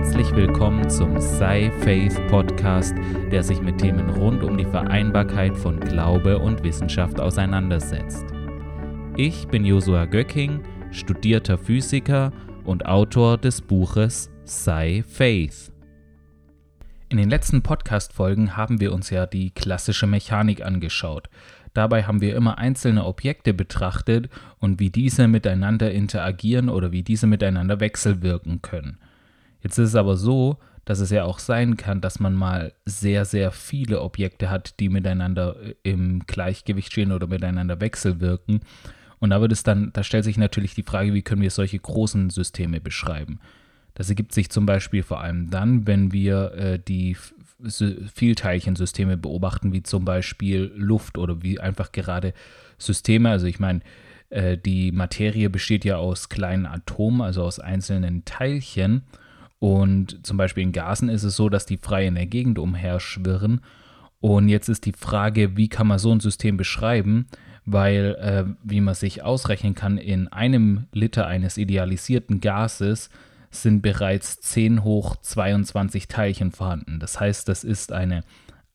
Herzlich willkommen zum Sei Faith Podcast, der sich mit Themen rund um die Vereinbarkeit von Glaube und Wissenschaft auseinandersetzt. Ich bin Josua Göcking, studierter Physiker und Autor des Buches Sei Faith. In den letzten Podcast-Folgen haben wir uns ja die klassische Mechanik angeschaut. Dabei haben wir immer einzelne Objekte betrachtet und wie diese miteinander interagieren oder wie diese miteinander wechselwirken können. Jetzt ist es aber so, dass es ja auch sein kann, dass man mal sehr, sehr viele Objekte hat, die miteinander äh, im Gleichgewicht stehen oder miteinander wechselwirken. Und da wird es dann, da stellt sich natürlich die Frage, wie können wir solche großen Systeme beschreiben? Das ergibt sich zum Beispiel vor allem dann, wenn wir äh, die Vielteilchensysteme beobachten, wie zum Beispiel Luft oder wie einfach gerade Systeme. Also ich meine, äh, die Materie besteht ja aus kleinen Atomen, also aus einzelnen Teilchen. Und zum Beispiel in Gasen ist es so, dass die frei in der Gegend umherschwirren. Und jetzt ist die Frage, wie kann man so ein System beschreiben? Weil, äh, wie man sich ausrechnen kann, in einem Liter eines idealisierten Gases sind bereits 10 hoch 22 Teilchen vorhanden. Das heißt, das ist eine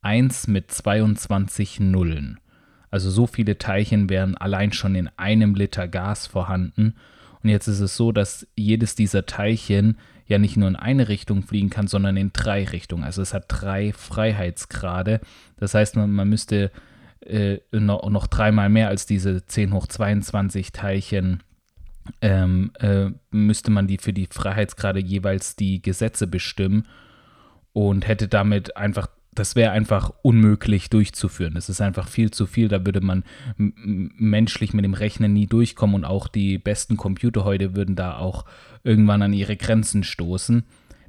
1 mit 22 Nullen. Also so viele Teilchen wären allein schon in einem Liter Gas vorhanden. Und jetzt ist es so, dass jedes dieser Teilchen ja nicht nur in eine Richtung fliegen kann, sondern in drei Richtungen. Also es hat drei Freiheitsgrade. Das heißt, man, man müsste äh, noch, noch dreimal mehr als diese 10 hoch 22 Teilchen ähm, äh, müsste man die für die Freiheitsgrade jeweils die Gesetze bestimmen und hätte damit einfach, das wäre einfach unmöglich durchzuführen. Das ist einfach viel zu viel, da würde man menschlich mit dem Rechnen nie durchkommen und auch die besten Computer heute würden da auch irgendwann an ihre Grenzen stoßen.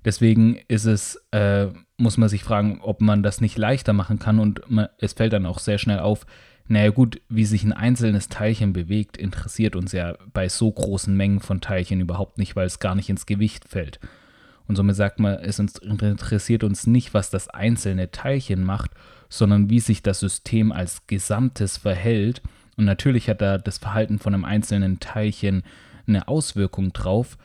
Deswegen ist es, äh, muss man sich fragen, ob man das nicht leichter machen kann und man, es fällt dann auch sehr schnell auf, naja gut, wie sich ein einzelnes Teilchen bewegt, interessiert uns ja bei so großen Mengen von Teilchen überhaupt nicht, weil es gar nicht ins Gewicht fällt. Und somit sagt man, es interessiert uns nicht, was das einzelne Teilchen macht, sondern wie sich das System als Gesamtes verhält. Und natürlich hat da das Verhalten von einem einzelnen Teilchen eine Auswirkung drauf,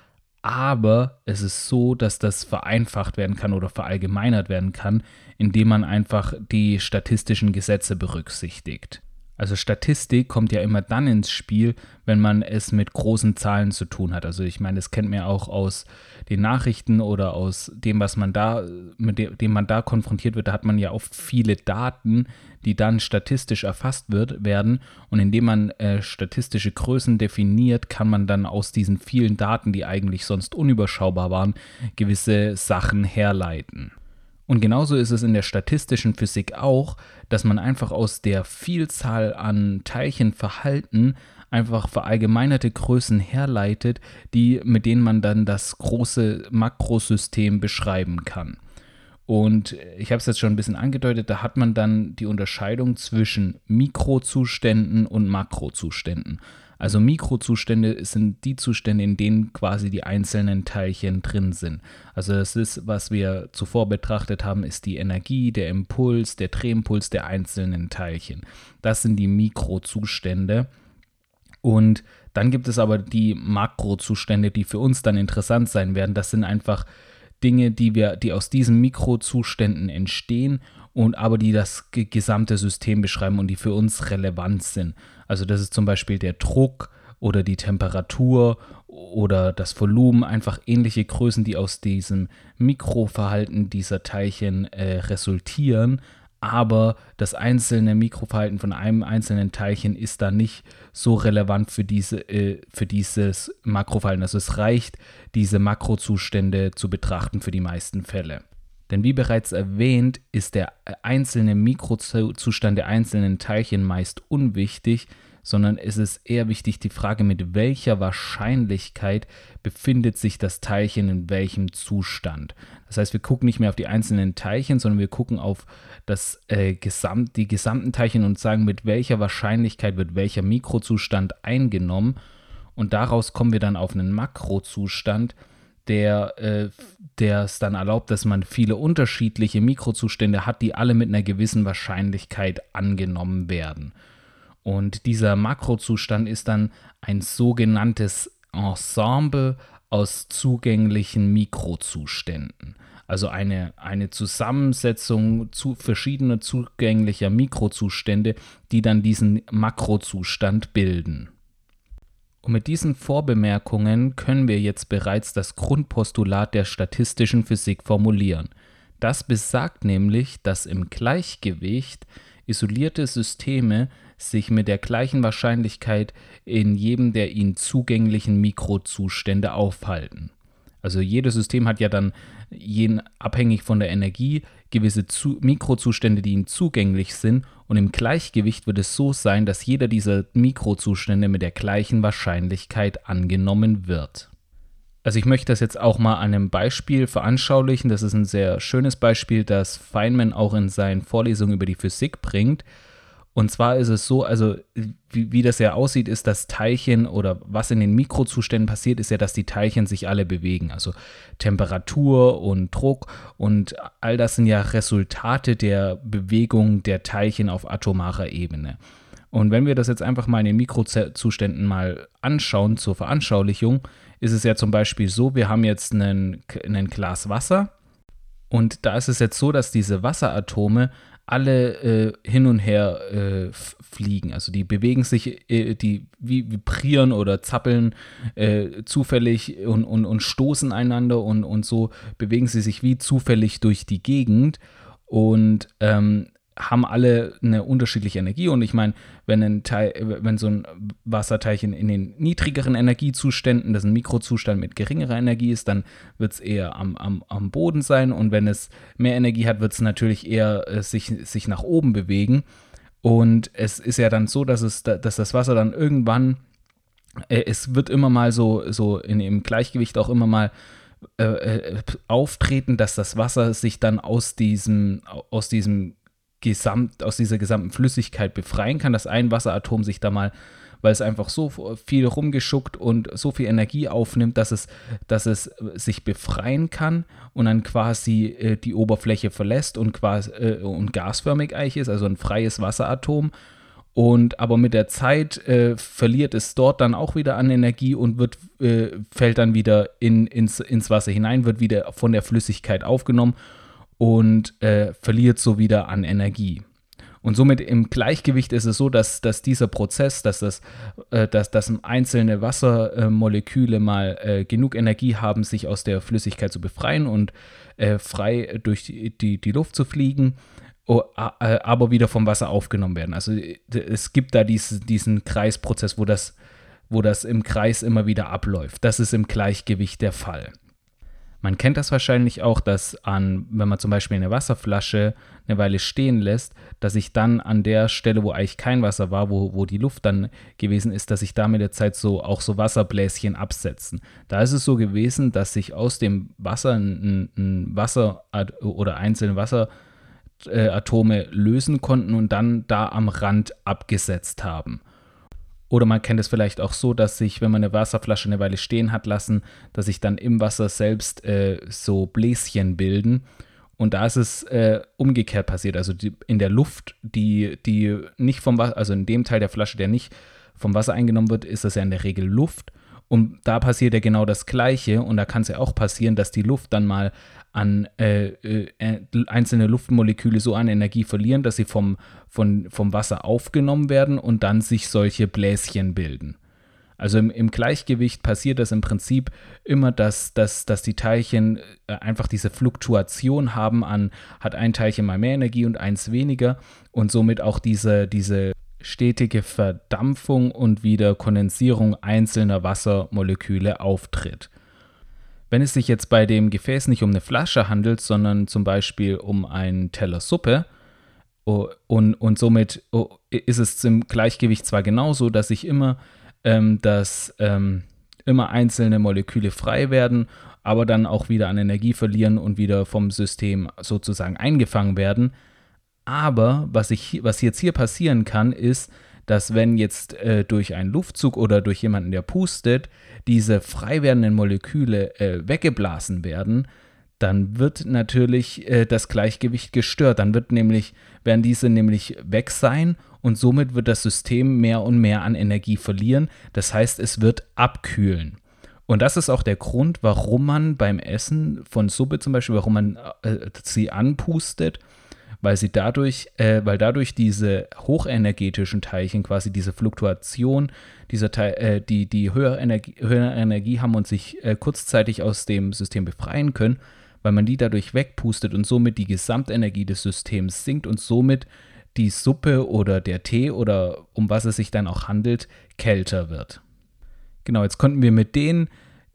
aber es ist so, dass das vereinfacht werden kann oder verallgemeinert werden kann, indem man einfach die statistischen Gesetze berücksichtigt. Also Statistik kommt ja immer dann ins Spiel, wenn man es mit großen Zahlen zu tun hat. Also ich meine, das kennt man ja auch aus den Nachrichten oder aus dem, was man da, mit dem man da konfrontiert wird, da hat man ja oft viele Daten, die dann statistisch erfasst wird, werden. Und indem man äh, statistische Größen definiert, kann man dann aus diesen vielen Daten, die eigentlich sonst unüberschaubar waren, gewisse Sachen herleiten. Und genauso ist es in der statistischen Physik auch, dass man einfach aus der Vielzahl an Teilchenverhalten einfach verallgemeinerte Größen herleitet, die, mit denen man dann das große Makrosystem beschreiben kann. Und ich habe es jetzt schon ein bisschen angedeutet, da hat man dann die Unterscheidung zwischen Mikrozuständen und Makrozuständen. Also Mikrozustände sind die Zustände, in denen quasi die einzelnen Teilchen drin sind. Also das ist, was wir zuvor betrachtet haben, ist die Energie, der Impuls, der Drehimpuls der einzelnen Teilchen. Das sind die Mikrozustände. Und dann gibt es aber die Makrozustände, die für uns dann interessant sein werden. Das sind einfach Dinge, die wir, die aus diesen Mikrozuständen entstehen und aber die das gesamte System beschreiben und die für uns relevant sind. Also das ist zum Beispiel der Druck oder die Temperatur oder das Volumen, einfach ähnliche Größen, die aus diesem Mikroverhalten dieser Teilchen äh, resultieren. Aber das einzelne Mikroverhalten von einem einzelnen Teilchen ist da nicht so relevant für, diese, äh, für dieses Makroverhalten. Also es reicht, diese Makrozustände zu betrachten für die meisten Fälle. Denn wie bereits erwähnt, ist der einzelne Mikrozustand der einzelnen Teilchen meist unwichtig, sondern es ist eher wichtig die Frage, mit welcher Wahrscheinlichkeit befindet sich das Teilchen in welchem Zustand. Das heißt, wir gucken nicht mehr auf die einzelnen Teilchen, sondern wir gucken auf das, äh, Gesamt, die gesamten Teilchen und sagen, mit welcher Wahrscheinlichkeit wird welcher Mikrozustand eingenommen. Und daraus kommen wir dann auf einen Makrozustand, der äh, es dann erlaubt, dass man viele unterschiedliche Mikrozustände hat, die alle mit einer gewissen Wahrscheinlichkeit angenommen werden. Und dieser Makrozustand ist dann ein sogenanntes Ensemble aus zugänglichen Mikrozuständen. Also eine, eine Zusammensetzung zu verschiedener zugänglicher Mikrozustände, die dann diesen Makrozustand bilden. Und mit diesen Vorbemerkungen können wir jetzt bereits das Grundpostulat der statistischen Physik formulieren. Das besagt nämlich, dass im Gleichgewicht isolierte Systeme sich mit der gleichen Wahrscheinlichkeit in jedem der ihnen zugänglichen Mikrozustände aufhalten. Also jedes System hat ja dann jeden, abhängig von der Energie gewisse zu, Mikrozustände, die ihm zugänglich sind. Und im Gleichgewicht wird es so sein, dass jeder dieser Mikrozustände mit der gleichen Wahrscheinlichkeit angenommen wird. Also ich möchte das jetzt auch mal an einem Beispiel veranschaulichen. Das ist ein sehr schönes Beispiel, das Feynman auch in seinen Vorlesungen über die Physik bringt. Und zwar ist es so, also wie, wie das ja aussieht, ist, dass Teilchen oder was in den Mikrozuständen passiert, ist ja, dass die Teilchen sich alle bewegen. Also Temperatur und Druck und all das sind ja Resultate der Bewegung der Teilchen auf atomarer Ebene. Und wenn wir das jetzt einfach mal in den Mikrozuständen mal anschauen zur Veranschaulichung, ist es ja zum Beispiel so, wir haben jetzt einen, einen Glas Wasser und da ist es jetzt so, dass diese Wasseratome alle äh, hin und her äh, fliegen. Also die bewegen sich, äh, die vibrieren oder zappeln äh, zufällig und, und, und stoßen einander und, und so bewegen sie sich wie zufällig durch die Gegend. Und ähm, haben alle eine unterschiedliche Energie und ich meine, wenn ein Teil, wenn so ein Wasserteilchen in den niedrigeren Energiezuständen, das ein Mikrozustand mit geringerer Energie ist, dann wird es eher am, am, am Boden sein und wenn es mehr Energie hat, wird es natürlich eher äh, sich, sich nach oben bewegen. Und es ist ja dann so, dass, es, dass das Wasser dann irgendwann, äh, es wird immer mal so, so in, im Gleichgewicht auch immer mal äh, äh auftreten, dass das Wasser sich dann aus diesem, aus diesem gesamt, aus dieser gesamten Flüssigkeit befreien kann, dass ein Wasseratom sich da mal, weil es einfach so viel rumgeschuckt und so viel Energie aufnimmt, dass es, dass es sich befreien kann und dann quasi äh, die Oberfläche verlässt und quasi äh, und gasförmig eigentlich ist, also ein freies Wasseratom. Und aber mit der Zeit äh, verliert es dort dann auch wieder an Energie und wird, äh, fällt dann wieder in, ins, ins Wasser hinein, wird wieder von der Flüssigkeit aufgenommen und äh, verliert so wieder an Energie. Und somit im Gleichgewicht ist es so, dass, dass dieser Prozess, dass, das, äh, dass, dass einzelne Wassermoleküle mal äh, genug Energie haben, sich aus der Flüssigkeit zu befreien und äh, frei durch die, die, die, Luft zu fliegen, äh, aber wieder vom Wasser aufgenommen werden. Also es gibt da dies, diesen Kreisprozess, wo das, wo das im Kreis immer wieder abläuft. Das ist im Gleichgewicht der Fall. Man kennt das wahrscheinlich auch, dass an, wenn man zum Beispiel eine Wasserflasche eine Weile stehen lässt, dass sich dann an der Stelle, wo eigentlich kein Wasser war, wo, wo die Luft dann gewesen ist, dass sich da mit der Zeit so auch so Wasserbläschen absetzen. Da ist es so gewesen, dass sich aus dem Wasser ein, ein Wasser oder einzelne Wasseratome lösen konnten und dann da am Rand abgesetzt haben. Oder man kennt es vielleicht auch so, dass sich, wenn man eine Wasserflasche eine Weile stehen hat lassen, dass sich dann im Wasser selbst äh, so Bläschen bilden. Und da ist es äh, umgekehrt passiert. Also die, in der Luft, die, die nicht vom Wasser, also in dem Teil der Flasche, der nicht vom Wasser eingenommen wird, ist das ja in der Regel Luft. Und da passiert ja genau das Gleiche. Und da kann es ja auch passieren, dass die Luft dann mal an äh, äh, einzelne Luftmoleküle so an Energie verlieren, dass sie vom, von, vom Wasser aufgenommen werden und dann sich solche Bläschen bilden. Also im, im Gleichgewicht passiert das im Prinzip immer, dass, dass, dass die Teilchen äh, einfach diese Fluktuation haben an, hat ein Teilchen mal mehr Energie und eins weniger und somit auch diese, diese stetige Verdampfung und wieder Kondensierung einzelner Wassermoleküle auftritt. Wenn es sich jetzt bei dem Gefäß nicht um eine Flasche handelt, sondern zum Beispiel um einen Teller Suppe, oh, und, und somit oh, ist es im Gleichgewicht zwar genauso, dass sich immer, ähm, dass, ähm, immer einzelne Moleküle frei werden, aber dann auch wieder an Energie verlieren und wieder vom System sozusagen eingefangen werden. Aber was, ich, was jetzt hier passieren kann, ist, dass wenn jetzt äh, durch einen Luftzug oder durch jemanden, der pustet, diese frei werdenden Moleküle äh, weggeblasen werden, dann wird natürlich äh, das Gleichgewicht gestört. Dann wird nämlich, werden diese nämlich weg sein und somit wird das System mehr und mehr an Energie verlieren. Das heißt, es wird abkühlen. Und das ist auch der Grund, warum man beim Essen von Suppe zum Beispiel, warum man äh, sie anpustet, weil sie dadurch, äh, weil dadurch diese hochenergetischen Teilchen, quasi diese Fluktuation, dieser Teil, äh, die, die höhere Energie, höhere Energie haben und sich äh, kurzzeitig aus dem System befreien können, weil man die dadurch wegpustet und somit die Gesamtenergie des Systems sinkt und somit die Suppe oder der Tee oder um was es sich dann auch handelt, kälter wird. Genau, jetzt konnten wir mit den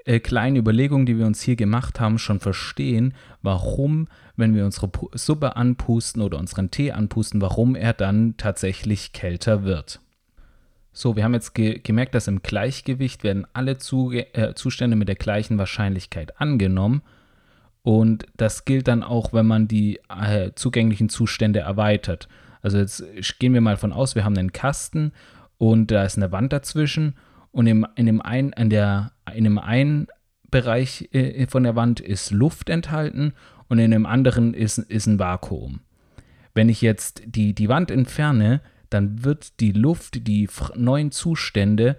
äh, kleinen Überlegungen, die wir uns hier gemacht haben, schon verstehen, warum, wenn wir unsere Suppe anpusten oder unseren Tee anpusten, warum er dann tatsächlich kälter wird. So, wir haben jetzt ge gemerkt, dass im Gleichgewicht werden alle Zuge äh, Zustände mit der gleichen Wahrscheinlichkeit angenommen. Und das gilt dann auch, wenn man die äh, zugänglichen Zustände erweitert. Also jetzt gehen wir mal von aus, wir haben einen Kasten und da ist eine Wand dazwischen und im, in, dem einen, in, der, in dem einen Bereich äh, von der Wand ist Luft enthalten und in dem anderen ist, ist ein Vakuum. Wenn ich jetzt die, die Wand entferne, dann wird die Luft, die neuen Zustände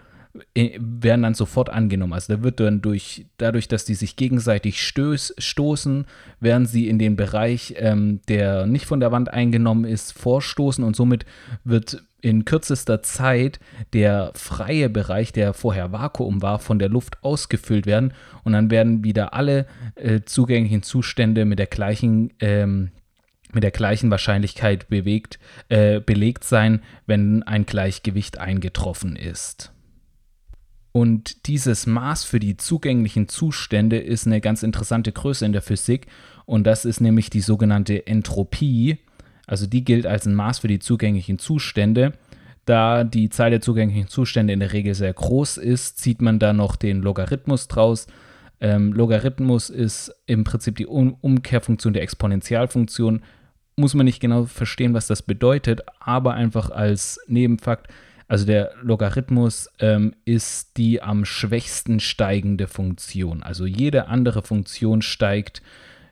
äh, werden dann sofort angenommen. Also da wird dann durch, dadurch, dass die sich gegenseitig stöß, stoßen, werden sie in den Bereich, ähm, der nicht von der Wand eingenommen ist, vorstoßen und somit wird in kürzester Zeit der freie Bereich, der vorher Vakuum war, von der Luft ausgefüllt werden und dann werden wieder alle äh, zugänglichen Zustände mit der gleichen ähm, mit der gleichen Wahrscheinlichkeit bewegt, äh, belegt sein, wenn ein Gleichgewicht eingetroffen ist. Und dieses Maß für die zugänglichen Zustände ist eine ganz interessante Größe in der Physik und das ist nämlich die sogenannte Entropie. Also die gilt als ein Maß für die zugänglichen Zustände. Da die Zahl der zugänglichen Zustände in der Regel sehr groß ist, zieht man da noch den Logarithmus draus. Ähm, Logarithmus ist im Prinzip die um Umkehrfunktion der Exponentialfunktion. Muss man nicht genau verstehen, was das bedeutet, aber einfach als Nebenfakt also der Logarithmus ähm, ist die am schwächsten steigende Funktion. Also jede andere Funktion steigt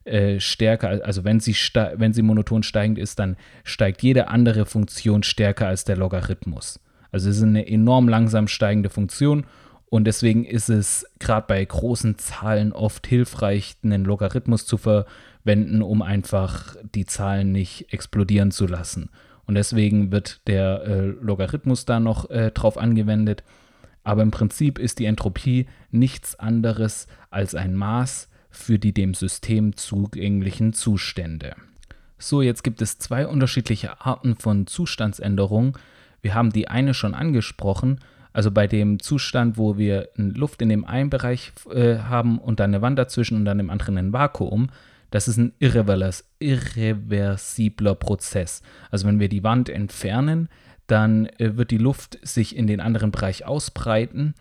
äh, stärker, also wenn sie, wenn sie monoton steigend ist, dann steigt jede andere Funktion stärker als der Logarithmus. Also es ist eine enorm langsam steigende Funktion und deswegen ist es gerade bei großen Zahlen oft hilfreich, einen Logarithmus zu verwenden, um einfach die Zahlen nicht explodieren zu lassen. Und deswegen wird der äh, Logarithmus da noch äh, drauf angewendet. Aber im Prinzip ist die Entropie nichts anderes als ein Maß für die dem System zugänglichen Zustände. So, jetzt gibt es zwei unterschiedliche Arten von Zustandsänderungen. Wir haben die eine schon angesprochen, also bei dem Zustand, wo wir Luft in dem einen Bereich äh, haben und dann eine Wand dazwischen und dann im anderen ein Vakuum, das ist ein irreversibler Prozess. Also wenn wir die Wand entfernen, dann äh, wird die Luft sich in den anderen Bereich ausbreiten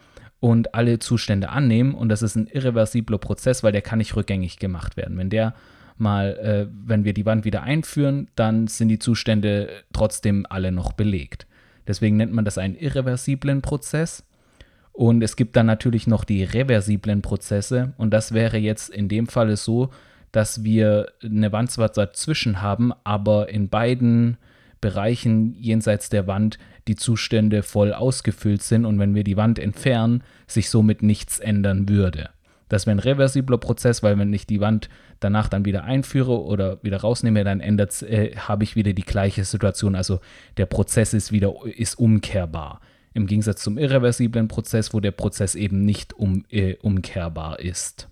und alle Zustände annehmen. Und das ist ein irreversibler Prozess, weil der kann nicht rückgängig gemacht werden. Wenn der mal, äh, wenn wir die Wand wieder einführen, dann sind die Zustände trotzdem alle noch belegt. Deswegen nennt man das einen irreversiblen Prozess. Und es gibt dann natürlich noch die reversiblen Prozesse. Und das wäre jetzt in dem Falle so, dass wir eine Wand zwar dazwischen haben, aber in beiden Bereichen jenseits der Wand die Zustände voll ausgefüllt sind und wenn wir die Wand entfernen, sich somit nichts ändern würde. Das wäre ein reversibler Prozess, weil wenn ich die Wand danach dann wieder einführe oder wieder rausnehme, dann ändert äh, habe ich wieder die gleiche Situation. Also der Prozess ist wieder ist umkehrbar. Im Gegensatz zum irreversiblen Prozess, wo der Prozess eben nicht um, äh, umkehrbar ist.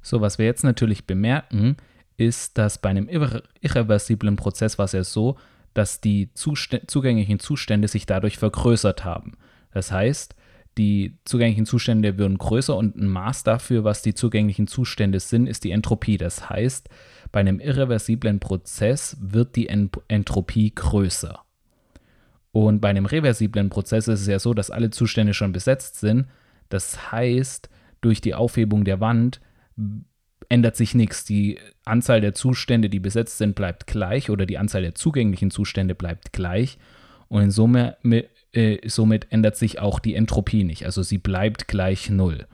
So, was wir jetzt natürlich bemerken, ist, dass bei einem irre irreversiblen Prozess war es ja so, dass die Zust zugänglichen Zustände sich dadurch vergrößert haben. Das heißt, die zugänglichen Zustände würden größer und ein Maß dafür, was die zugänglichen Zustände sind, ist die Entropie. Das heißt, bei einem irreversiblen Prozess wird die Ent Entropie größer. Und bei einem reversiblen Prozess ist es ja so, dass alle Zustände schon besetzt sind. Das heißt, durch die Aufhebung der Wand ändert sich nichts. Die Anzahl der Zustände, die besetzt sind, bleibt gleich oder die Anzahl der zugänglichen Zustände bleibt gleich. Und in Summe, äh, somit ändert sich auch die Entropie nicht. Also sie bleibt gleich null.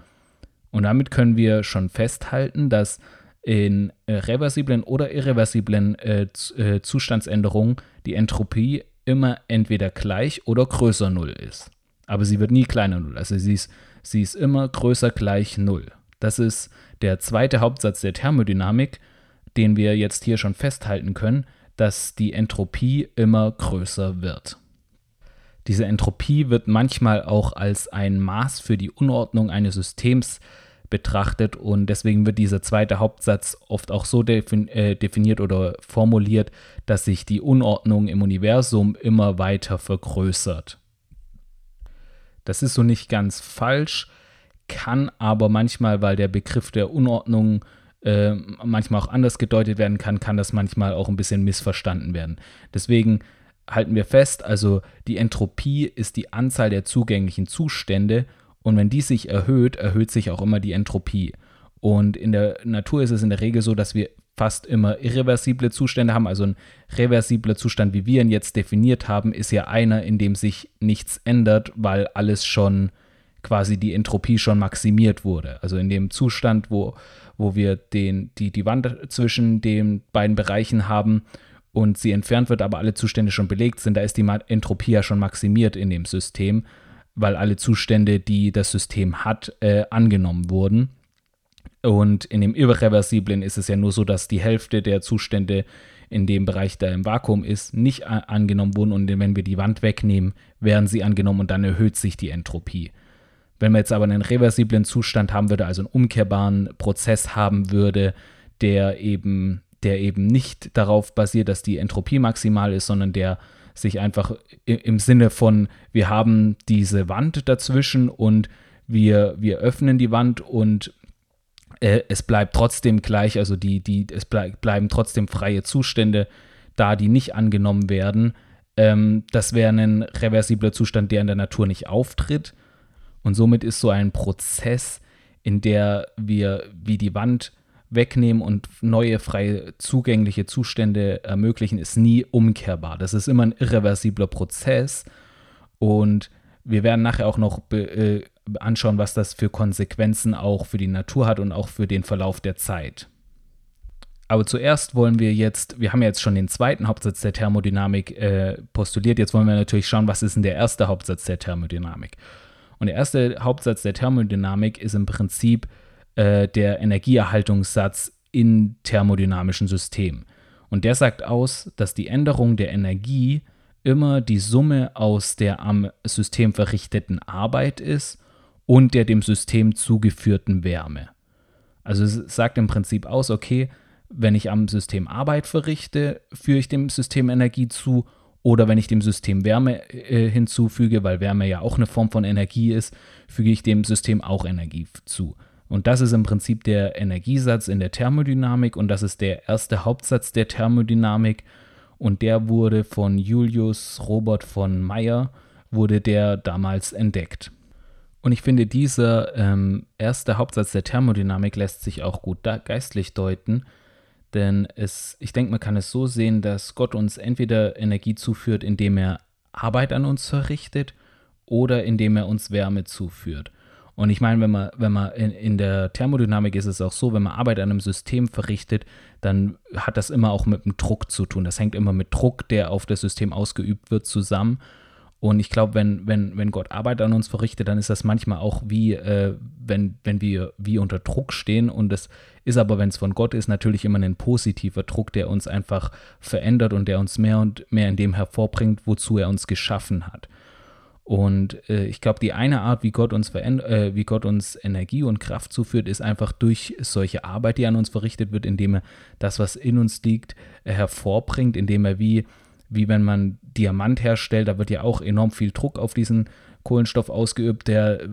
Und damit können wir schon festhalten, dass in äh, reversiblen oder irreversiblen äh, äh Zustandsänderungen die Entropie immer entweder gleich oder größer null ist. Aber sie wird nie kleiner null. Also sie ist, sie ist immer größer gleich null. Das ist der zweite Hauptsatz der Thermodynamik, den wir jetzt hier schon festhalten können, dass die Entropie immer größer wird. Diese Entropie wird manchmal auch als ein Maß für die Unordnung eines Systems betrachtet und deswegen wird dieser zweite Hauptsatz oft auch so äh, definiert oder formuliert, dass sich die Unordnung im Universum immer weiter vergrößert. Das ist so nicht ganz falsch, kann aber manchmal, weil der Begriff der Unordnung äh, manchmal auch anders gedeutet werden kann, kann das manchmal auch ein bisschen missverstanden werden. Deswegen halten wir fest, also die Entropie ist die Anzahl der zugänglichen Zustände und wenn die sich erhöht, erhöht sich auch immer die Entropie. Und in der Natur ist es in der Regel so, dass wir fast immer irreversible Zustände haben. Also ein reversibler Zustand, wie wir ihn jetzt definiert haben, ist ja einer, in dem sich nichts ändert, weil alles schon quasi die Entropie schon maximiert wurde. Also in dem Zustand, wo, wo wir den, die, die Wand zwischen den beiden Bereichen haben und sie entfernt wird, aber alle Zustände schon belegt sind, da ist die Entropie ja schon maximiert in dem System, weil alle Zustände, die das System hat, äh, angenommen wurden. Und in dem Irreversiblen ist es ja nur so, dass die Hälfte der Zustände in dem Bereich, der im Vakuum ist, nicht angenommen wurden. Und wenn wir die Wand wegnehmen, werden sie angenommen und dann erhöht sich die Entropie. Wenn man jetzt aber einen reversiblen Zustand haben würde, also einen umkehrbaren Prozess haben würde, der eben, der eben nicht darauf basiert, dass die Entropie maximal ist, sondern der sich einfach im Sinne von, wir haben diese Wand dazwischen und wir, wir öffnen die Wand und äh, es bleibt trotzdem gleich, also die, die, es bleib, bleiben trotzdem freie Zustände da, die nicht angenommen werden. Ähm, das wäre ein reversibler Zustand, der in der Natur nicht auftritt. Und somit ist so ein Prozess, in der wir wie die Wand wegnehmen und neue freie zugängliche Zustände ermöglichen, ist nie umkehrbar. Das ist immer ein irreversibler Prozess und wir werden nachher auch noch äh, anschauen, was das für Konsequenzen auch für die Natur hat und auch für den Verlauf der Zeit. Aber zuerst wollen wir jetzt, wir haben ja jetzt schon den zweiten Hauptsatz der Thermodynamik äh, postuliert, jetzt wollen wir natürlich schauen, was ist denn der erste Hauptsatz der Thermodynamik. Und der erste Hauptsatz der Thermodynamik ist im Prinzip äh, der Energieerhaltungssatz in thermodynamischen Systemen. Und der sagt aus, dass die Änderung der Energie immer die Summe aus der am System verrichteten Arbeit ist und der dem System zugeführten Wärme. Also es sagt im Prinzip aus, okay, wenn ich am System Arbeit verrichte, führe ich dem System Energie zu oder wenn ich dem System Wärme äh, hinzufüge, weil Wärme ja auch eine Form von Energie ist, füge ich dem System auch Energie zu. Und das ist im Prinzip der Energiesatz in der Thermodynamik und das ist der erste Hauptsatz der Thermodynamik und der wurde von Julius Robert von Meyer, wurde der damals entdeckt. Und ich finde, dieser ähm, erste Hauptsatz der Thermodynamik lässt sich auch gut geistlich deuten, denn es, ich denke, man kann es so sehen, dass Gott uns entweder Energie zuführt, indem er Arbeit an uns verrichtet oder indem er uns Wärme zuführt. Und ich meine, wenn man, wenn man in, in der Thermodynamik ist es auch so, wenn man Arbeit an einem System verrichtet, dann hat das immer auch mit dem Druck zu tun. Das hängt immer mit Druck, der auf das System ausgeübt wird, zusammen. Und ich glaube, wenn, wenn, wenn Gott Arbeit an uns verrichtet, dann ist das manchmal auch wie, äh, wenn, wenn wir wie unter Druck stehen. Und das ist aber, wenn es von Gott ist, natürlich immer ein positiver Druck, der uns einfach verändert und der uns mehr und mehr in dem hervorbringt, wozu er uns geschaffen hat. Und äh, ich glaube, die eine Art, wie Gott, uns äh, wie Gott uns Energie und Kraft zuführt, ist einfach durch solche Arbeit, die an uns verrichtet wird, indem er das, was in uns liegt, äh, hervorbringt, indem er wie, wie wenn man Diamant herstellt, da wird ja auch enorm viel Druck auf diesen Kohlenstoff ausgeübt, der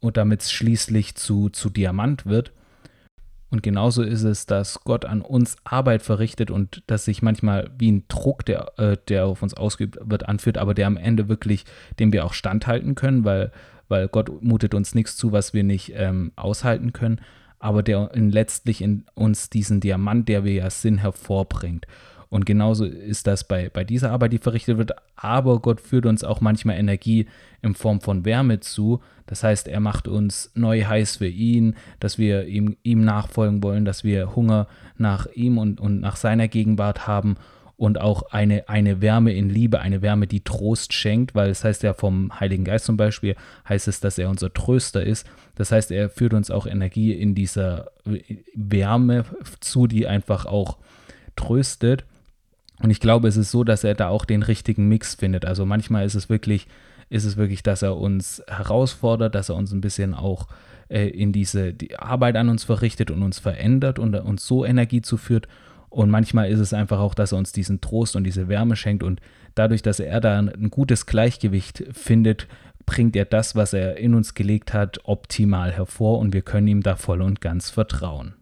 und damit schließlich zu, zu Diamant wird. Und genauso ist es, dass Gott an uns Arbeit verrichtet und dass sich manchmal wie ein Druck, der, äh, der auf uns ausgeübt wird, anführt, aber der am Ende wirklich, dem wir auch standhalten können, weil, weil Gott mutet uns nichts zu, was wir nicht ähm, aushalten können, aber der in, letztlich in uns diesen Diamant, der wir ja sind, hervorbringt. Und genauso ist das bei, bei dieser Arbeit, die verrichtet wird. Aber Gott führt uns auch manchmal Energie in Form von Wärme zu. Das heißt, er macht uns neu heiß für ihn, dass wir ihm, ihm nachfolgen wollen, dass wir Hunger nach ihm und, und nach seiner Gegenwart haben. und auch eine, eine Wärme in Liebe, eine Wärme, die Trost schenkt, weil es heißt ja vom Heiligen Geist zum Beispiel, heißt es, dass er unser Tröster ist. Das heißt, er führt uns auch Energie in dieser Wärme zu, die einfach auch tröstet. Und ich glaube, es ist so, dass er da auch den richtigen Mix findet. Also manchmal ist es wirklich, ist es wirklich, dass er uns herausfordert, dass er uns ein bisschen auch äh, in diese die Arbeit an uns verrichtet und uns verändert und uns so Energie zuführt. Und manchmal ist es einfach auch, dass er uns diesen Trost und diese Wärme schenkt. Und dadurch, dass er da ein gutes Gleichgewicht findet, bringt er das, was er in uns gelegt hat, optimal hervor und wir können ihm da voll und ganz vertrauen.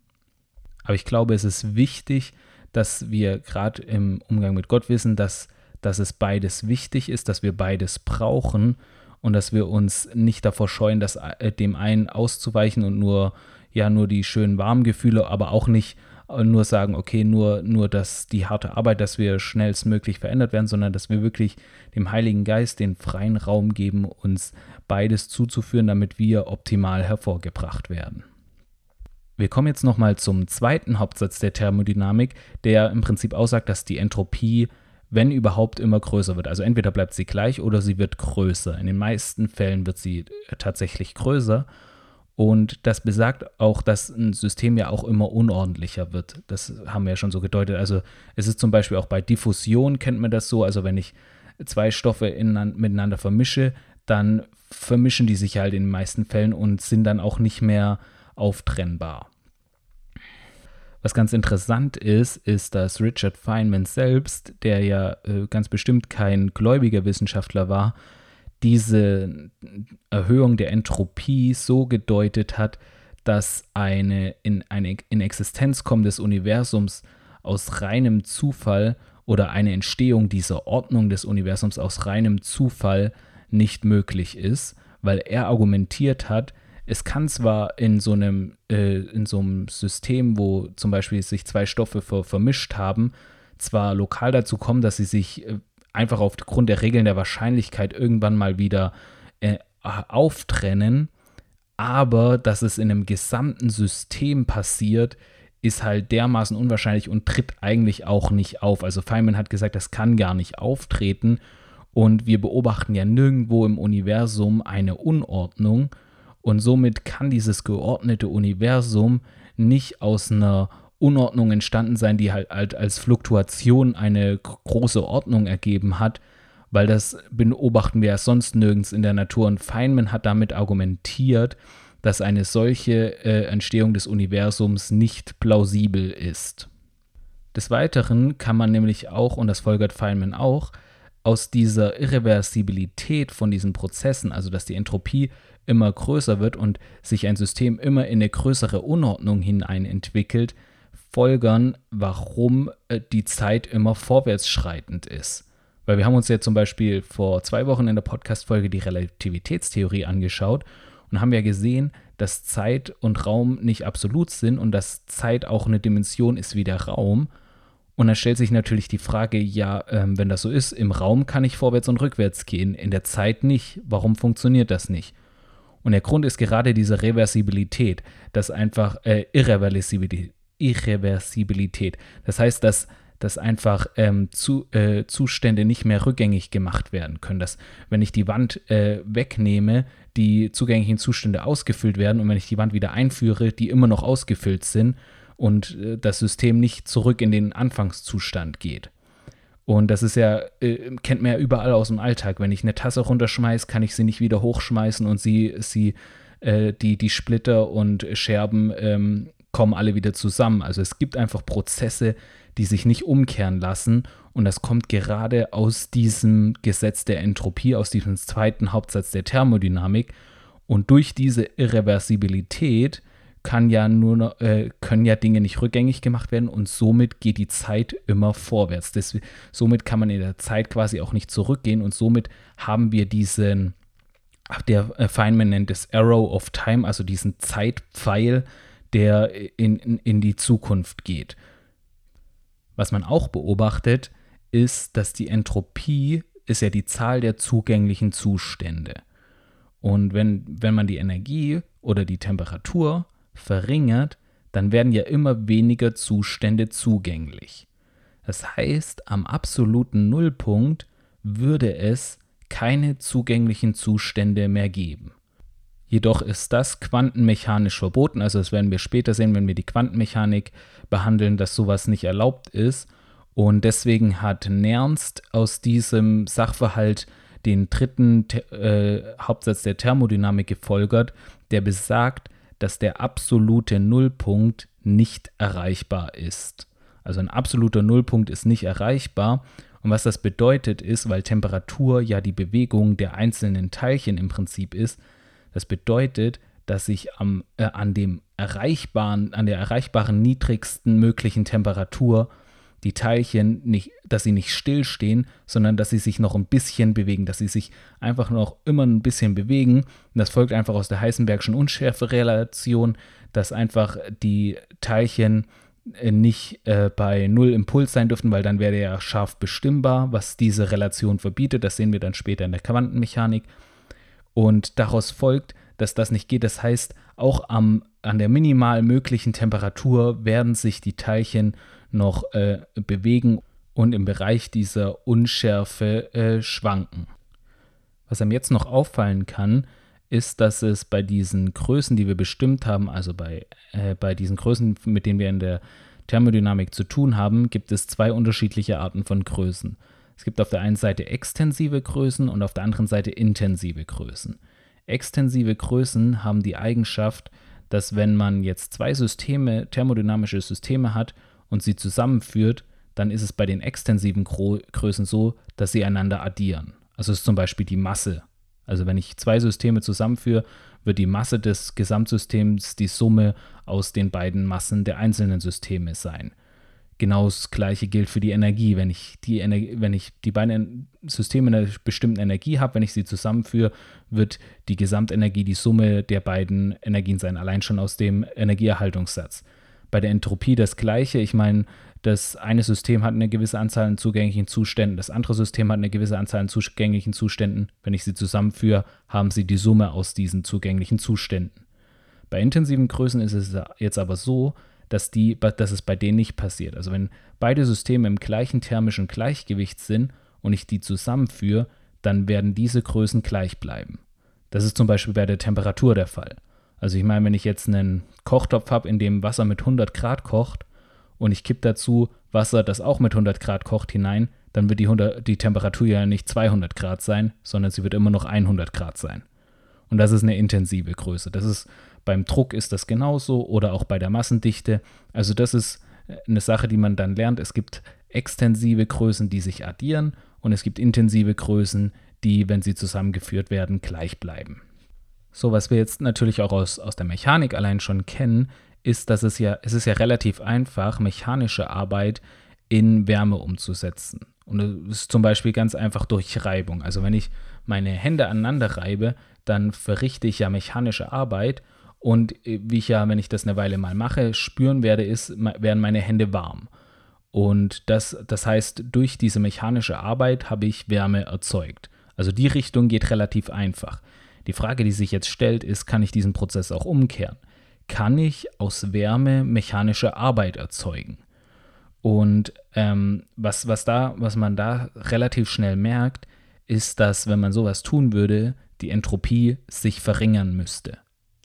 Aber ich glaube, es ist wichtig, dass wir gerade im Umgang mit Gott wissen, dass, dass es beides wichtig ist, dass wir beides brauchen und dass wir uns nicht davor scheuen, das äh, dem einen auszuweichen und nur ja nur die schönen warmen Gefühle, aber auch nicht nur sagen, okay, nur, nur dass die harte Arbeit, dass wir schnellstmöglich verändert werden, sondern dass wir wirklich dem Heiligen Geist den freien Raum geben, uns beides zuzuführen, damit wir optimal hervorgebracht werden. Wir kommen jetzt nochmal zum zweiten Hauptsatz der Thermodynamik, der im Prinzip aussagt, dass die Entropie, wenn überhaupt, immer größer wird. Also entweder bleibt sie gleich oder sie wird größer. In den meisten Fällen wird sie tatsächlich größer. Und das besagt auch, dass ein System ja auch immer unordentlicher wird. Das haben wir ja schon so gedeutet. Also es ist zum Beispiel auch bei Diffusion, kennt man das so. Also wenn ich zwei Stoffe in, miteinander vermische, dann vermischen die sich halt in den meisten Fällen und sind dann auch nicht mehr auftrennbar. Was ganz interessant ist, ist, dass Richard Feynman selbst, der ja äh, ganz bestimmt kein gläubiger Wissenschaftler war, diese Erhöhung der Entropie so gedeutet hat, dass eine in eine in Existenz kommen des Universums aus reinem Zufall oder eine Entstehung dieser Ordnung des Universums aus reinem Zufall nicht möglich ist, weil er argumentiert hat, es kann zwar in so einem, äh, in so einem System, wo zum Beispiel sich zwei Stoffe ver vermischt haben, zwar lokal dazu kommen, dass sie sich äh, einfach aufgrund der Regeln der Wahrscheinlichkeit irgendwann mal wieder äh, auftrennen. Aber dass es in einem gesamten System passiert, ist halt dermaßen unwahrscheinlich und tritt eigentlich auch nicht auf. Also Feynman hat gesagt, das kann gar nicht auftreten. Und wir beobachten ja nirgendwo im Universum eine Unordnung. Und somit kann dieses geordnete Universum nicht aus einer Unordnung entstanden sein, die halt, halt als Fluktuation eine große Ordnung ergeben hat, weil das beobachten wir ja sonst nirgends in der Natur. Und Feynman hat damit argumentiert, dass eine solche äh, Entstehung des Universums nicht plausibel ist. Des Weiteren kann man nämlich auch, und das folgert Feynman auch, aus dieser Irreversibilität von diesen Prozessen, also dass die Entropie immer größer wird und sich ein System immer in eine größere Unordnung hinein entwickelt, folgern, warum äh, die Zeit immer vorwärtsschreitend ist. Weil wir haben uns ja zum Beispiel vor zwei Wochen in der Podcast-Folge die Relativitätstheorie angeschaut und haben ja gesehen, dass Zeit und Raum nicht absolut sind und dass Zeit auch eine Dimension ist wie der Raum. Und dann stellt sich natürlich die Frage, ja, ähm, wenn das so ist, im Raum kann ich vorwärts und rückwärts gehen, in der Zeit nicht. Warum funktioniert das nicht? Und der Grund ist gerade diese Reversibilität, dass einfach äh, Irreversibilität, Irreversibilität. Das heißt, dass, dass einfach ähm, zu, äh, Zustände nicht mehr rückgängig gemacht werden können. Dass, wenn ich die Wand äh, wegnehme, die zugänglichen Zustände ausgefüllt werden und wenn ich die Wand wieder einführe, die immer noch ausgefüllt sind und äh, das System nicht zurück in den Anfangszustand geht. Und das ist ja, äh, kennt man ja überall aus dem Alltag. Wenn ich eine Tasse runterschmeiße, kann ich sie nicht wieder hochschmeißen und sie, sie äh, die, die Splitter und Scherben ähm, kommen alle wieder zusammen. Also es gibt einfach Prozesse, die sich nicht umkehren lassen. Und das kommt gerade aus diesem Gesetz der Entropie, aus diesem zweiten Hauptsatz der Thermodynamik. Und durch diese Irreversibilität kann ja nur äh, können ja Dinge nicht rückgängig gemacht werden und somit geht die Zeit immer vorwärts. Das, somit kann man in der Zeit quasi auch nicht zurückgehen und somit haben wir diesen, der Feynman nennt es Arrow of Time, also diesen Zeitpfeil, der in, in, in die Zukunft geht. Was man auch beobachtet, ist, dass die Entropie ist ja die Zahl der zugänglichen Zustände. Und wenn, wenn man die Energie oder die Temperatur verringert, dann werden ja immer weniger Zustände zugänglich. Das heißt, am absoluten Nullpunkt würde es keine zugänglichen Zustände mehr geben. Jedoch ist das quantenmechanisch verboten, also das werden wir später sehen, wenn wir die Quantenmechanik behandeln, dass sowas nicht erlaubt ist. Und deswegen hat Nernst aus diesem Sachverhalt den dritten äh, Hauptsatz der Thermodynamik gefolgert, der besagt, dass der absolute Nullpunkt nicht erreichbar ist. Also ein absoluter Nullpunkt ist nicht erreichbar. Und was das bedeutet ist, weil Temperatur ja die Bewegung der einzelnen Teilchen im Prinzip ist, das bedeutet, dass sich am, äh, an dem erreichbaren, an der erreichbaren niedrigsten möglichen Temperatur die Teilchen nicht, dass sie nicht stillstehen, sondern dass sie sich noch ein bisschen bewegen, dass sie sich einfach noch immer ein bisschen bewegen. Und das folgt einfach aus der Heisenbergschen Unschärferelation, dass einfach die Teilchen äh, nicht äh, bei Null Impuls sein dürften, weil dann wäre ja scharf bestimmbar, was diese Relation verbietet. Das sehen wir dann später in der Quantenmechanik. Und daraus folgt, dass das nicht geht. Das heißt, auch am, an der minimal möglichen Temperatur werden sich die Teilchen noch äh, bewegen und im Bereich dieser Unschärfe äh, schwanken. Was einem jetzt noch auffallen kann, ist, dass es bei diesen Größen, die wir bestimmt haben, also bei, äh, bei diesen Größen, mit denen wir in der Thermodynamik zu tun haben, gibt es zwei unterschiedliche Arten von Größen. Es gibt auf der einen Seite extensive Größen und auf der anderen Seite intensive Größen. Extensive Größen haben die Eigenschaft, dass wenn man jetzt zwei Systeme, thermodynamische Systeme hat und sie zusammenführt, dann ist es bei den extensiven Gro Größen so, dass sie einander addieren. Also ist zum Beispiel die Masse. Also wenn ich zwei Systeme zusammenführe, wird die Masse des Gesamtsystems die Summe aus den beiden Massen der einzelnen Systeme sein. Genau das gleiche gilt für die Energie. Wenn ich die, Energie, wenn ich die beiden Systeme einer bestimmten Energie habe, wenn ich sie zusammenführe, wird die Gesamtenergie die Summe der beiden Energien sein, allein schon aus dem Energieerhaltungssatz bei der Entropie das Gleiche. Ich meine, das eine System hat eine gewisse Anzahl an zugänglichen Zuständen, das andere System hat eine gewisse Anzahl an zugänglichen Zuständen. Wenn ich sie zusammenführe, haben sie die Summe aus diesen zugänglichen Zuständen. Bei intensiven Größen ist es jetzt aber so, dass, die, dass es bei denen nicht passiert. Also wenn beide Systeme im gleichen thermischen Gleichgewicht sind und ich die zusammenführe, dann werden diese Größen gleich bleiben. Das ist zum Beispiel bei der Temperatur der Fall. Also ich meine, wenn ich jetzt einen Kochtopf habe, in dem Wasser mit 100 Grad kocht und ich kippe dazu Wasser, das auch mit 100 Grad kocht, hinein, dann wird die, 100, die Temperatur ja nicht 200 Grad sein, sondern sie wird immer noch 100 Grad sein. Und das ist eine intensive Größe. Das ist beim Druck ist das genauso oder auch bei der Massendichte. Also das ist eine Sache, die man dann lernt. Es gibt extensive Größen, die sich addieren und es gibt intensive Größen, die, wenn sie zusammengeführt werden, gleich bleiben. So, was wir jetzt natürlich auch aus, aus der Mechanik allein schon kennen, ist, dass es ja, es ist ja relativ einfach, mechanische Arbeit in Wärme umzusetzen. Und es ist zum Beispiel ganz einfach durch Reibung. Also wenn ich meine Hände aneinander reibe, dann verrichte ich ja mechanische Arbeit und äh, wie ich ja, wenn ich das eine Weile mal mache, spüren werde, ist, werden meine Hände warm. Und das, das heißt, durch diese mechanische Arbeit habe ich Wärme erzeugt. Also die Richtung geht relativ einfach. Die Frage, die sich jetzt stellt, ist, kann ich diesen Prozess auch umkehren? Kann ich aus Wärme mechanische Arbeit erzeugen? Und ähm, was, was, da, was man da relativ schnell merkt, ist, dass wenn man sowas tun würde, die Entropie sich verringern müsste.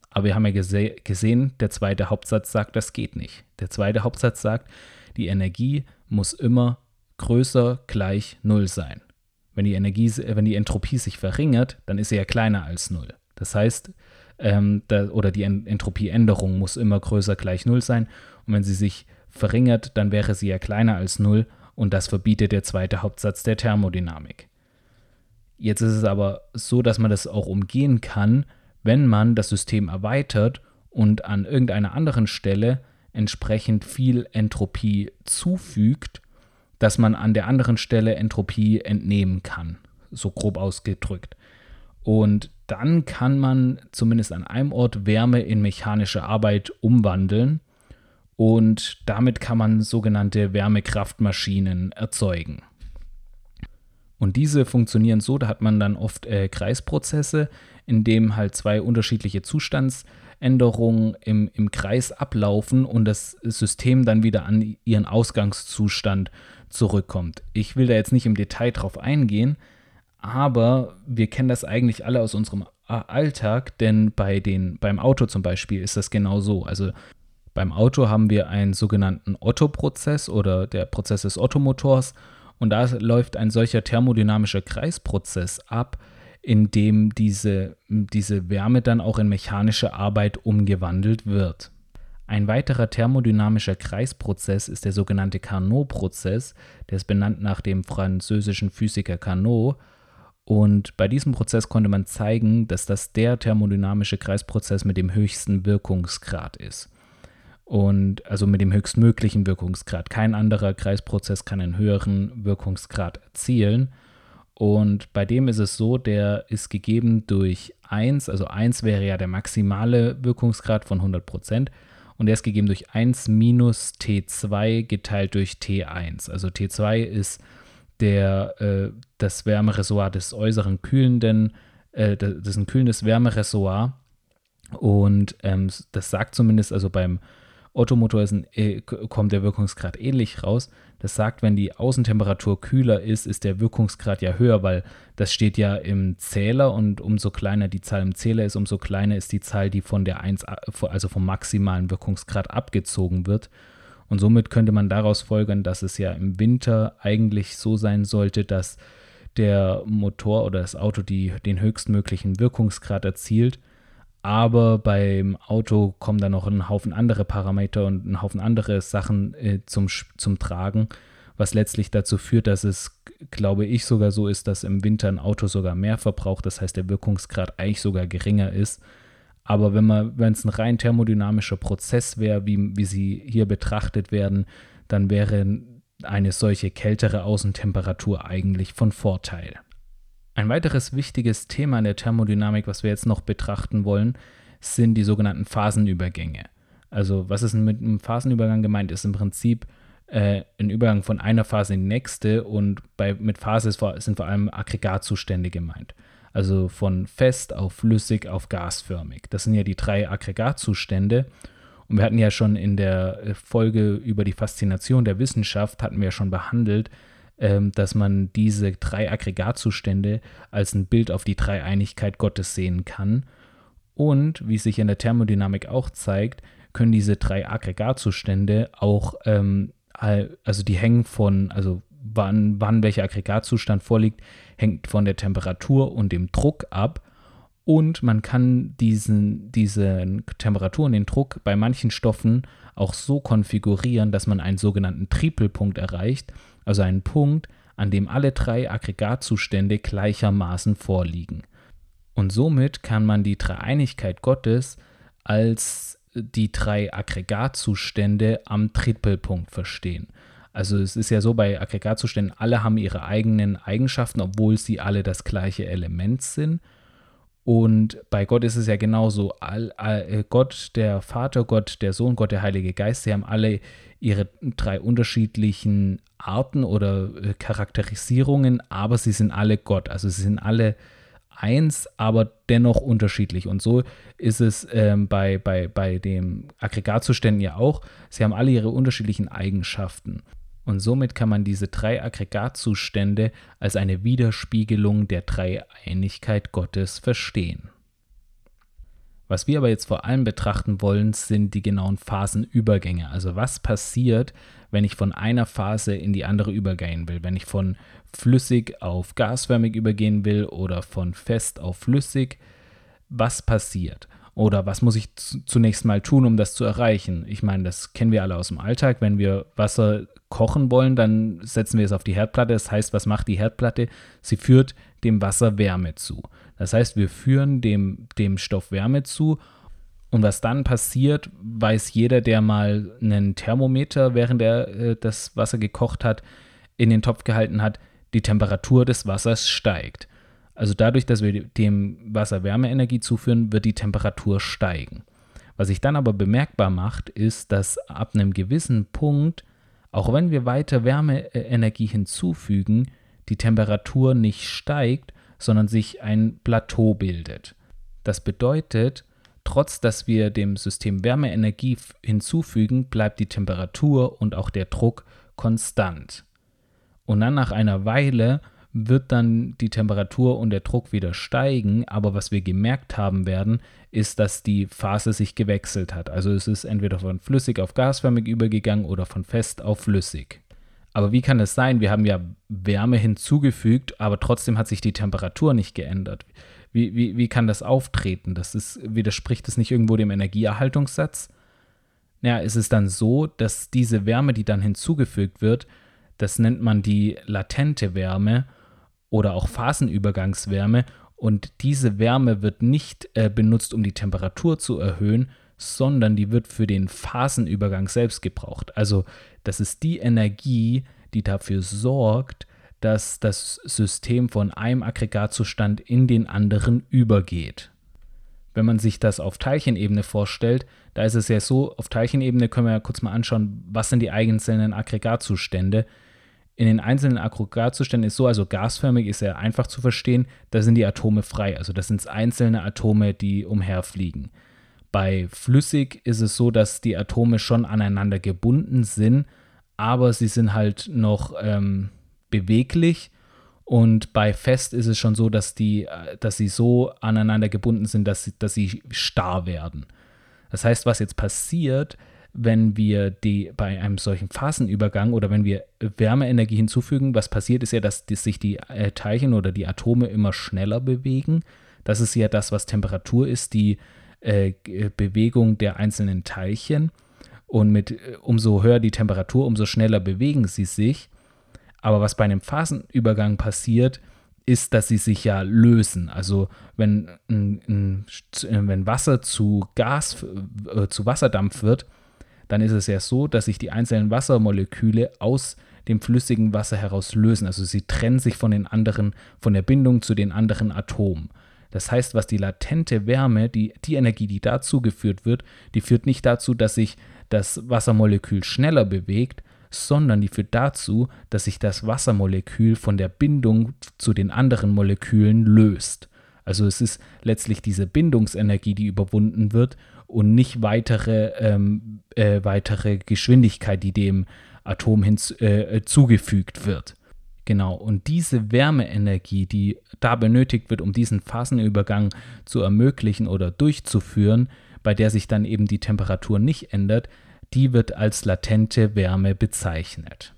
Aber wir haben ja gese gesehen, der zweite Hauptsatz sagt, das geht nicht. Der zweite Hauptsatz sagt, die Energie muss immer größer gleich Null sein. Wenn die, Energie, wenn die Entropie sich verringert, dann ist sie ja kleiner als null. Das heißt, ähm, da, oder die Entropieänderung muss immer größer gleich null sein. Und wenn sie sich verringert, dann wäre sie ja kleiner als null. Und das verbietet der zweite Hauptsatz der Thermodynamik. Jetzt ist es aber so, dass man das auch umgehen kann, wenn man das System erweitert und an irgendeiner anderen Stelle entsprechend viel Entropie zufügt dass man an der anderen Stelle Entropie entnehmen kann, so grob ausgedrückt. Und dann kann man zumindest an einem Ort Wärme in mechanische Arbeit umwandeln und damit kann man sogenannte Wärmekraftmaschinen erzeugen. Und diese funktionieren so, da hat man dann oft äh, Kreisprozesse, in dem halt zwei unterschiedliche Zustands Änderungen im, im Kreis ablaufen und das System dann wieder an ihren Ausgangszustand zurückkommt. Ich will da jetzt nicht im Detail drauf eingehen, aber wir kennen das eigentlich alle aus unserem Alltag, denn bei den, beim Auto zum Beispiel ist das genau so. Also beim Auto haben wir einen sogenannten Otto-Prozess oder der Prozess des Ottomotors und da läuft ein solcher thermodynamischer Kreisprozess ab, in dem diese, diese Wärme dann auch in mechanische Arbeit umgewandelt wird. Ein weiterer thermodynamischer Kreisprozess ist der sogenannte Carnot-Prozess, der ist benannt nach dem französischen Physiker Carnot. Und bei diesem Prozess konnte man zeigen, dass das der thermodynamische Kreisprozess mit dem höchsten Wirkungsgrad ist. Und also mit dem höchstmöglichen Wirkungsgrad. Kein anderer Kreisprozess kann einen höheren Wirkungsgrad erzielen. Und bei dem ist es so, der ist gegeben durch 1, also 1 wäre ja der maximale Wirkungsgrad von 100 Prozent und der ist gegeben durch 1 minus T2 geteilt durch T1. Also T2 ist der, äh, das Wärmereservoir des äußeren kühlenden, äh, das ist ein kühlendes Wärmereservoir und ähm, das sagt zumindest, also beim Ottomotor ist ein, äh, kommt der Wirkungsgrad ähnlich raus. Das sagt, wenn die Außentemperatur kühler ist, ist der Wirkungsgrad ja höher, weil das steht ja im Zähler und umso kleiner die Zahl im Zähler ist, umso kleiner ist die Zahl, die von der 1, also vom maximalen Wirkungsgrad abgezogen wird. Und somit könnte man daraus folgern, dass es ja im Winter eigentlich so sein sollte, dass der Motor oder das Auto die, den höchstmöglichen Wirkungsgrad erzielt aber beim Auto kommen dann noch ein Haufen andere Parameter und ein Haufen andere Sachen äh, zum, zum Tragen, was letztlich dazu führt, dass es, glaube ich, sogar so ist, dass im Winter ein Auto sogar mehr verbraucht, das heißt der Wirkungsgrad eigentlich sogar geringer ist. Aber wenn man, wenn es ein rein thermodynamischer Prozess wäre, wie, wie sie hier betrachtet werden, dann wäre eine solche kältere Außentemperatur eigentlich von Vorteil. Ein weiteres wichtiges Thema in der Thermodynamik, was wir jetzt noch betrachten wollen, sind die sogenannten Phasenübergänge. Also was ist mit einem Phasenübergang gemeint? Ist im Prinzip äh, ein Übergang von einer Phase in die nächste und bei, mit Phase vor, sind vor allem Aggregatzustände gemeint. Also von fest auf flüssig auf gasförmig. Das sind ja die drei Aggregatzustände. Und wir hatten ja schon in der äh, Folge über die Faszination der Wissenschaft, hatten wir ja schon behandelt, ähm, dass man diese drei Aggregatzustände als ein Bild auf die Dreieinigkeit Gottes sehen kann. Und wie sich in der Thermodynamik auch zeigt, können diese drei Aggregatzustände auch, ähm, also die hängen von, also wann, wann welcher Aggregatzustand vorliegt, hängt von der Temperatur und dem Druck ab. Und man kann diesen, diese Temperatur und den Druck bei manchen Stoffen auch so konfigurieren, dass man einen sogenannten Tripelpunkt erreicht also einen Punkt, an dem alle drei Aggregatzustände gleichermaßen vorliegen. Und somit kann man die Dreieinigkeit Gottes als die drei Aggregatzustände am Tripelpunkt verstehen. Also es ist ja so bei Aggregatzuständen, alle haben ihre eigenen Eigenschaften, obwohl sie alle das gleiche Element sind. Und bei Gott ist es ja genauso. All, all, äh, Gott, der Vater, Gott, der Sohn, Gott, der Heilige Geist, sie haben alle ihre drei unterschiedlichen Arten oder äh, Charakterisierungen, aber sie sind alle Gott. Also sie sind alle eins, aber dennoch unterschiedlich. Und so ist es ähm, bei, bei, bei den Aggregatzuständen ja auch. Sie haben alle ihre unterschiedlichen Eigenschaften. Und somit kann man diese drei Aggregatzustände als eine Widerspiegelung der Dreieinigkeit Gottes verstehen. Was wir aber jetzt vor allem betrachten wollen, sind die genauen Phasenübergänge. Also was passiert, wenn ich von einer Phase in die andere übergehen will. Wenn ich von flüssig auf gasförmig übergehen will oder von fest auf flüssig, was passiert? Oder was muss ich zunächst mal tun, um das zu erreichen? Ich meine, das kennen wir alle aus dem Alltag. Wenn wir Wasser kochen wollen, dann setzen wir es auf die Herdplatte. Das heißt, was macht die Herdplatte? Sie führt dem Wasser Wärme zu. Das heißt, wir führen dem, dem Stoff Wärme zu und was dann passiert, weiß jeder, der mal einen Thermometer, während er äh, das Wasser gekocht hat, in den Topf gehalten hat, die Temperatur des Wassers steigt. Also dadurch, dass wir dem Wasser Wärmeenergie zuführen, wird die Temperatur steigen. Was sich dann aber bemerkbar macht, ist, dass ab einem gewissen Punkt, auch wenn wir weiter Wärmeenergie hinzufügen, die Temperatur nicht steigt, sondern sich ein Plateau bildet. Das bedeutet, trotz dass wir dem System Wärmeenergie hinzufügen, bleibt die Temperatur und auch der Druck konstant. Und dann nach einer Weile wird dann die Temperatur und der Druck wieder steigen, aber was wir gemerkt haben werden, ist, dass die Phase sich gewechselt hat. Also es ist entweder von flüssig auf gasförmig übergegangen oder von fest auf flüssig. Aber wie kann es sein? Wir haben ja Wärme hinzugefügt, aber trotzdem hat sich die Temperatur nicht geändert. Wie, wie, wie kann das auftreten? Das ist, widerspricht es nicht irgendwo dem Energieerhaltungssatz? Naja, es ist dann so, dass diese Wärme, die dann hinzugefügt wird, das nennt man die latente Wärme oder auch Phasenübergangswärme. Und diese Wärme wird nicht äh, benutzt, um die Temperatur zu erhöhen, sondern die wird für den Phasenübergang selbst gebraucht. Also das ist die Energie, die dafür sorgt, dass das System von einem Aggregatzustand in den anderen übergeht. Wenn man sich das auf Teilchenebene vorstellt, da ist es ja so, auf Teilchenebene können wir ja kurz mal anschauen, was sind die einzelnen Aggregatzustände in den einzelnen Aggregatzuständen ist so, also gasförmig ist ja einfach zu verstehen, da sind die Atome frei. Also das sind einzelne Atome, die umherfliegen. Bei flüssig ist es so, dass die Atome schon aneinander gebunden sind, aber sie sind halt noch ähm, beweglich. Und bei fest ist es schon so, dass, die, äh, dass sie so aneinander gebunden sind, dass sie, dass sie starr werden. Das heißt, was jetzt passiert, wenn wir die bei einem solchen Phasenübergang oder wenn wir Wärmeenergie hinzufügen, was passiert ist ja, dass die, sich die äh, Teilchen oder die Atome immer schneller bewegen. Das ist ja das, was Temperatur ist, die äh, Bewegung der einzelnen Teilchen. Und mit äh, umso höher die Temperatur, umso schneller bewegen sie sich. Aber was bei einem Phasenübergang passiert, ist, dass sie sich ja lösen. Also wenn, wenn Wasser zu Gas, äh, zu Wasserdampf wird, dann ist es ja so, dass sich die einzelnen Wassermoleküle aus dem flüssigen Wasser heraus lösen. Also sie trennen sich von den anderen, von der Bindung zu den anderen Atomen. Das heißt, was die latente Wärme, die, die Energie, die dazu geführt wird, die führt nicht dazu, dass sich das Wassermolekül schneller bewegt, sondern die führt dazu, dass sich das Wassermolekül von der Bindung zu den anderen Molekülen löst. Also es ist letztlich diese Bindungsenergie, die überwunden wird und nicht weitere, ähm, äh, weitere Geschwindigkeit, die dem Atom hinzugefügt äh, wird. Genau, und diese Wärmeenergie, die da benötigt wird, um diesen Phasenübergang zu ermöglichen oder durchzuführen, bei der sich dann eben die Temperatur nicht ändert, die wird als latente Wärme bezeichnet.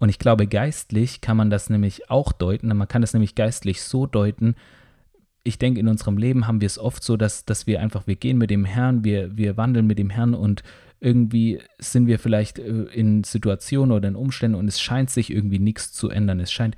Und ich glaube, geistlich kann man das nämlich auch deuten. Man kann es nämlich geistlich so deuten, ich denke, in unserem Leben haben wir es oft so, dass, dass wir einfach, wir gehen mit dem Herrn, wir, wir wandeln mit dem Herrn und irgendwie sind wir vielleicht äh, in Situationen oder in Umständen und es scheint sich irgendwie nichts zu ändern. Es scheint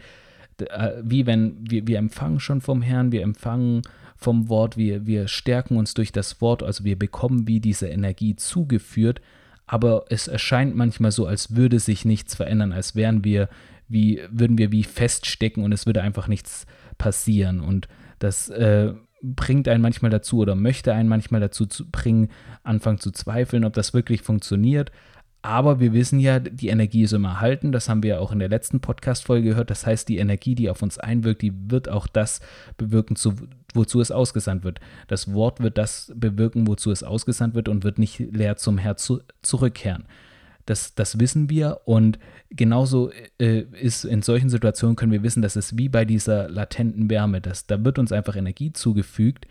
äh, wie wenn wir, wir empfangen schon vom Herrn, wir empfangen vom Wort, wir, wir stärken uns durch das Wort, also wir bekommen wie diese Energie zugeführt, aber es erscheint manchmal so, als würde sich nichts verändern, als wären wir wie, würden wir wie feststecken und es würde einfach nichts passieren. Und das äh, bringt einen manchmal dazu oder möchte einen manchmal dazu zu bringen, anfangen zu zweifeln, ob das wirklich funktioniert. Aber wir wissen ja, die Energie ist immer erhalten. Das haben wir ja auch in der letzten Podcast-Folge gehört. Das heißt, die Energie, die auf uns einwirkt, die wird auch das bewirken, zu, wozu es ausgesandt wird. Das Wort wird das bewirken, wozu es ausgesandt wird und wird nicht leer zum Herz zu, zurückkehren. Das, das wissen wir und genauso äh, ist in solchen Situationen können wir wissen, dass es wie bei dieser latenten Wärme, dass da wird uns einfach Energie zugefügt,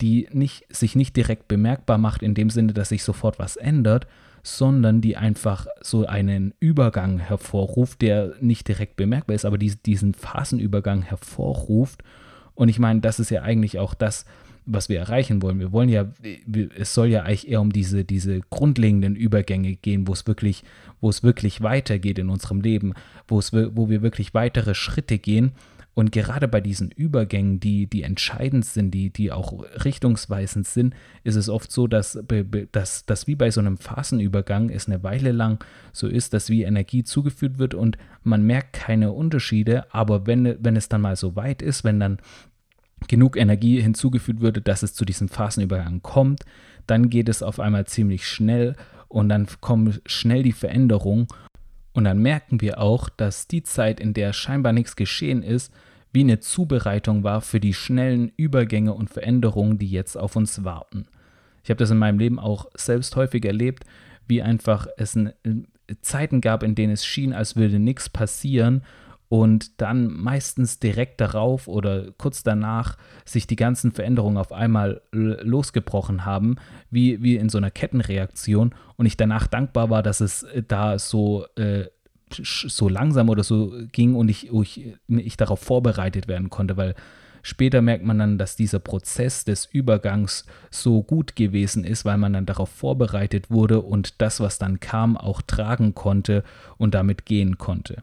die nicht, sich nicht direkt bemerkbar macht in dem Sinne, dass sich sofort was ändert, sondern die einfach so einen Übergang hervorruft, der nicht direkt bemerkbar ist, aber die, diesen Phasenübergang hervorruft. Und ich meine, das ist ja eigentlich auch das, was wir erreichen wollen. Wir wollen ja, es soll ja eigentlich eher um diese, diese grundlegenden Übergänge gehen, wo es wirklich, wo es wirklich weitergeht in unserem Leben, wo es, wo wir wirklich weitere Schritte gehen. Und gerade bei diesen Übergängen, die, die entscheidend sind, die, die auch richtungsweisend sind, ist es oft so, dass, dass, dass wie bei so einem Phasenübergang es eine Weile lang so ist, dass wie Energie zugeführt wird und man merkt keine Unterschiede, aber wenn, wenn es dann mal so weit ist, wenn dann genug Energie hinzugefügt würde, dass es zu diesem Phasenübergang kommt, dann geht es auf einmal ziemlich schnell und dann kommen schnell die Veränderungen und dann merken wir auch, dass die Zeit, in der scheinbar nichts geschehen ist, wie eine Zubereitung war für die schnellen Übergänge und Veränderungen, die jetzt auf uns warten. Ich habe das in meinem Leben auch selbst häufig erlebt, wie einfach es ein, Zeiten gab, in denen es schien, als würde nichts passieren und dann meistens direkt darauf oder kurz danach sich die ganzen Veränderungen auf einmal losgebrochen haben, wie, wie in so einer Kettenreaktion und ich danach dankbar war, dass es äh, da so, äh, so langsam oder so ging und ich, ich, ich darauf vorbereitet werden konnte, weil Später merkt man dann, dass dieser Prozess des Übergangs so gut gewesen ist, weil man dann darauf vorbereitet wurde und das, was dann kam, auch tragen konnte und damit gehen konnte.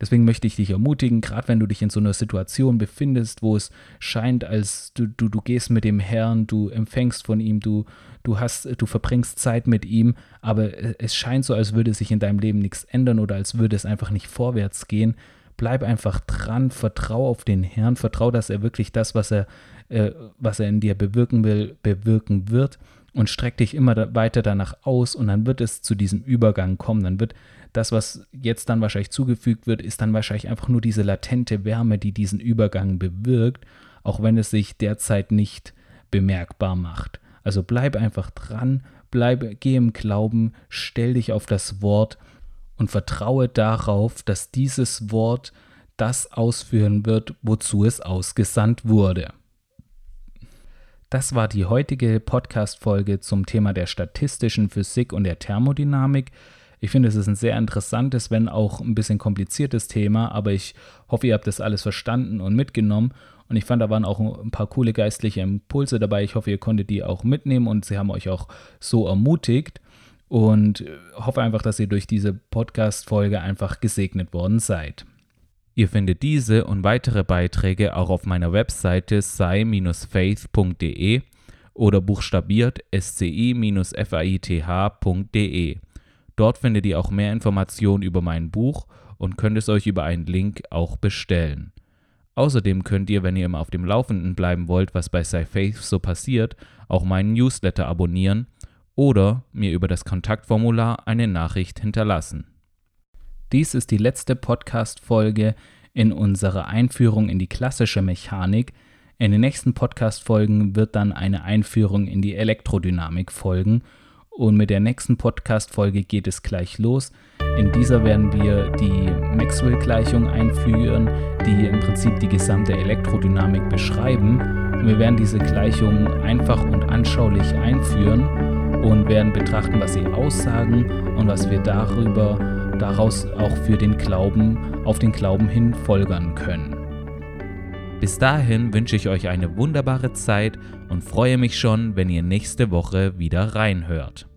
Deswegen möchte ich dich ermutigen, gerade wenn du dich in so einer Situation befindest, wo es scheint, als du, du, du gehst mit dem Herrn, du empfängst von ihm, du, du hast, du verbringst Zeit mit ihm, aber es scheint so, als würde sich in deinem Leben nichts ändern oder als würde es einfach nicht vorwärts gehen. Bleib einfach dran, vertrau auf den Herrn, vertrau, dass er wirklich das, was er, äh, was er in dir bewirken will, bewirken wird und streck dich immer weiter danach aus und dann wird es zu diesem Übergang kommen. Dann wird das, was jetzt dann wahrscheinlich zugefügt wird, ist dann wahrscheinlich einfach nur diese latente Wärme, die diesen Übergang bewirkt, auch wenn es sich derzeit nicht bemerkbar macht. Also bleib einfach dran, bleib, geh im Glauben, stell dich auf das Wort und vertraue darauf, dass dieses Wort das ausführen wird, wozu es ausgesandt wurde. Das war die heutige Podcast-Folge zum Thema der statistischen Physik und der Thermodynamik. Ich finde, es ist ein sehr interessantes, wenn auch ein bisschen kompliziertes Thema, aber ich hoffe, ihr habt das alles verstanden und mitgenommen. Und ich fand, da waren auch ein paar coole geistliche Impulse dabei. Ich hoffe, ihr konntet die auch mitnehmen und sie haben euch auch so ermutigt. Und hoffe einfach, dass ihr durch diese Podcast-Folge einfach gesegnet worden seid. Ihr findet diese und weitere Beiträge auch auf meiner Webseite sei-faith.de oder buchstabiert sci-faith.de. Dort findet ihr auch mehr Informationen über mein Buch und könnt es euch über einen Link auch bestellen. Außerdem könnt ihr, wenn ihr immer auf dem Laufenden bleiben wollt, was bei SciFaith so passiert, auch meinen Newsletter abonnieren oder mir über das Kontaktformular eine Nachricht hinterlassen. Dies ist die letzte Podcast-Folge in unserer Einführung in die klassische Mechanik. In den nächsten Podcast-Folgen wird dann eine Einführung in die Elektrodynamik folgen und mit der nächsten Podcast-Folge geht es gleich los. In dieser werden wir die Maxwell-Gleichung einführen, die im Prinzip die gesamte Elektrodynamik beschreiben. Wir werden diese Gleichung einfach und anschaulich einführen und werden betrachten, was sie aussagen und was wir darüber daraus auch für den Glauben auf den Glauben hin folgern können. Bis dahin wünsche ich euch eine wunderbare Zeit und freue mich schon, wenn ihr nächste Woche wieder reinhört.